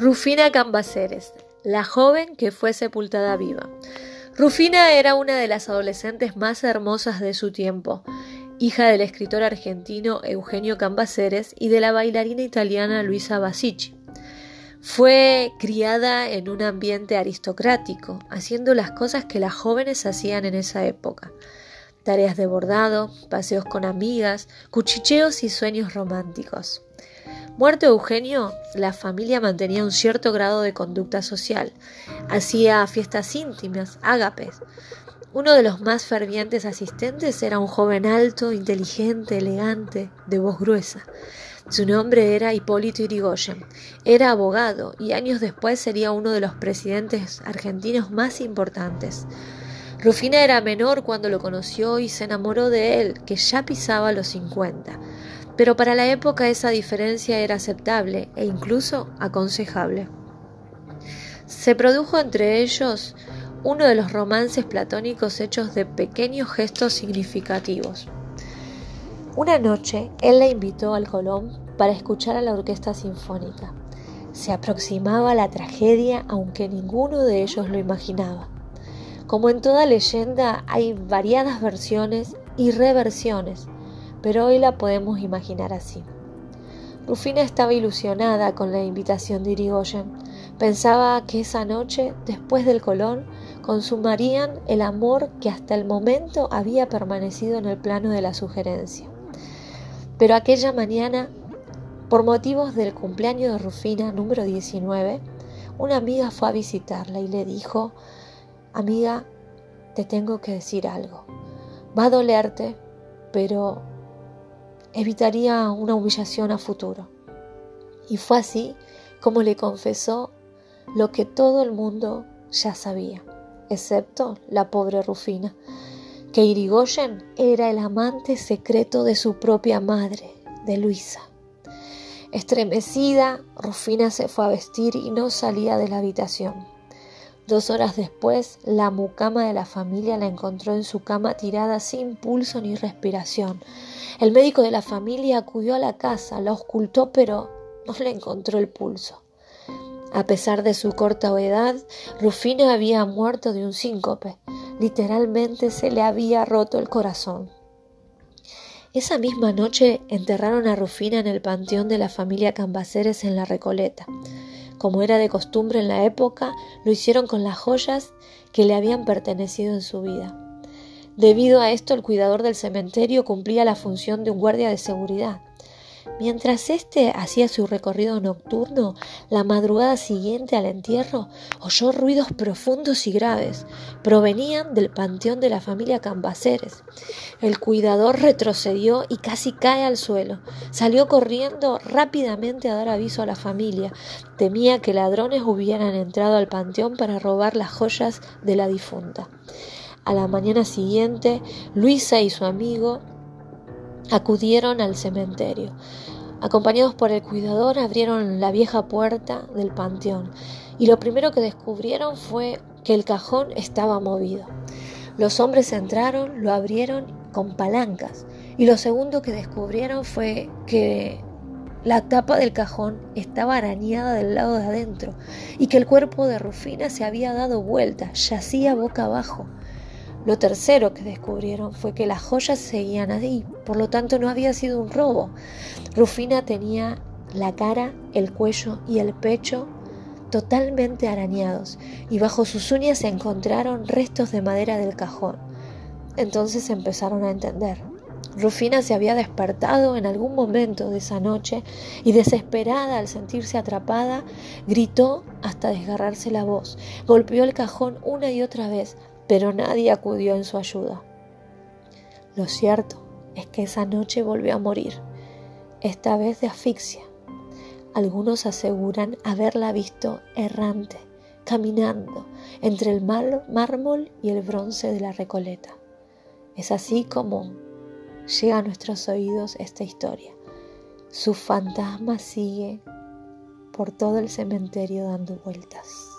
Rufina Cambaceres, la joven que fue sepultada viva. Rufina era una de las adolescentes más hermosas de su tiempo, hija del escritor argentino Eugenio Cambaceres y de la bailarina italiana Luisa Basici. Fue criada en un ambiente aristocrático, haciendo las cosas que las jóvenes hacían en esa época. Tareas de bordado, paseos con amigas, cuchicheos y sueños románticos. Muerto Eugenio, la familia mantenía un cierto grado de conducta social. Hacía fiestas íntimas, ágapes. Uno de los más fervientes asistentes era un joven alto, inteligente, elegante, de voz gruesa. Su nombre era Hipólito Yrigoyen. Era abogado y años después sería uno de los presidentes argentinos más importantes. Rufina era menor cuando lo conoció y se enamoró de él, que ya pisaba los 50 pero para la época esa diferencia era aceptable e incluso aconsejable. Se produjo entre ellos uno de los romances platónicos hechos de pequeños gestos significativos. Una noche él la invitó al Colón para escuchar a la orquesta sinfónica. Se aproximaba la tragedia aunque ninguno de ellos lo imaginaba. Como en toda leyenda hay variadas versiones y reversiones, pero hoy la podemos imaginar así. Rufina estaba ilusionada con la invitación de Irigoyen. Pensaba que esa noche, después del Colón, consumarían el amor que hasta el momento había permanecido en el plano de la sugerencia. Pero aquella mañana, por motivos del cumpleaños de Rufina número 19, una amiga fue a visitarla y le dijo, amiga, te tengo que decir algo. Va a dolerte, pero evitaría una humillación a futuro. Y fue así como le confesó lo que todo el mundo ya sabía, excepto la pobre Rufina, que Irigoyen era el amante secreto de su propia madre, de Luisa. Estremecida, Rufina se fue a vestir y no salía de la habitación. Dos horas después, la mucama de la familia la encontró en su cama tirada sin pulso ni respiración. El médico de la familia acudió a la casa, la ocultó, pero no le encontró el pulso. A pesar de su corta edad, Rufina había muerto de un síncope. Literalmente se le había roto el corazón. Esa misma noche enterraron a Rufina en el panteón de la familia Cambaceres en la Recoleta. Como era de costumbre en la época, lo hicieron con las joyas que le habían pertenecido en su vida. Debido a esto, el cuidador del cementerio cumplía la función de un guardia de seguridad. Mientras éste hacía su recorrido nocturno, la madrugada siguiente al entierro oyó ruidos profundos y graves. Provenían del panteón de la familia Cambaceres. El cuidador retrocedió y casi cae al suelo. Salió corriendo rápidamente a dar aviso a la familia. Temía que ladrones hubieran entrado al panteón para robar las joyas de la difunta. A la mañana siguiente, Luisa y su amigo acudieron al cementerio. Acompañados por el cuidador, abrieron la vieja puerta del panteón y lo primero que descubrieron fue que el cajón estaba movido. Los hombres entraron, lo abrieron con palancas y lo segundo que descubrieron fue que la tapa del cajón estaba arañada del lado de adentro y que el cuerpo de Rufina se había dado vuelta, yacía boca abajo. Lo tercero que descubrieron fue que las joyas seguían ahí, por lo tanto no había sido un robo. Rufina tenía la cara, el cuello y el pecho totalmente arañados y bajo sus uñas se encontraron restos de madera del cajón. Entonces empezaron a entender. Rufina se había despertado en algún momento de esa noche y desesperada al sentirse atrapada, gritó hasta desgarrarse la voz, golpeó el cajón una y otra vez, pero nadie acudió en su ayuda. Lo cierto es que esa noche volvió a morir, esta vez de asfixia. Algunos aseguran haberla visto errante, caminando entre el mármol y el bronce de la Recoleta. Es así como llega a nuestros oídos esta historia. Su fantasma sigue por todo el cementerio dando vueltas.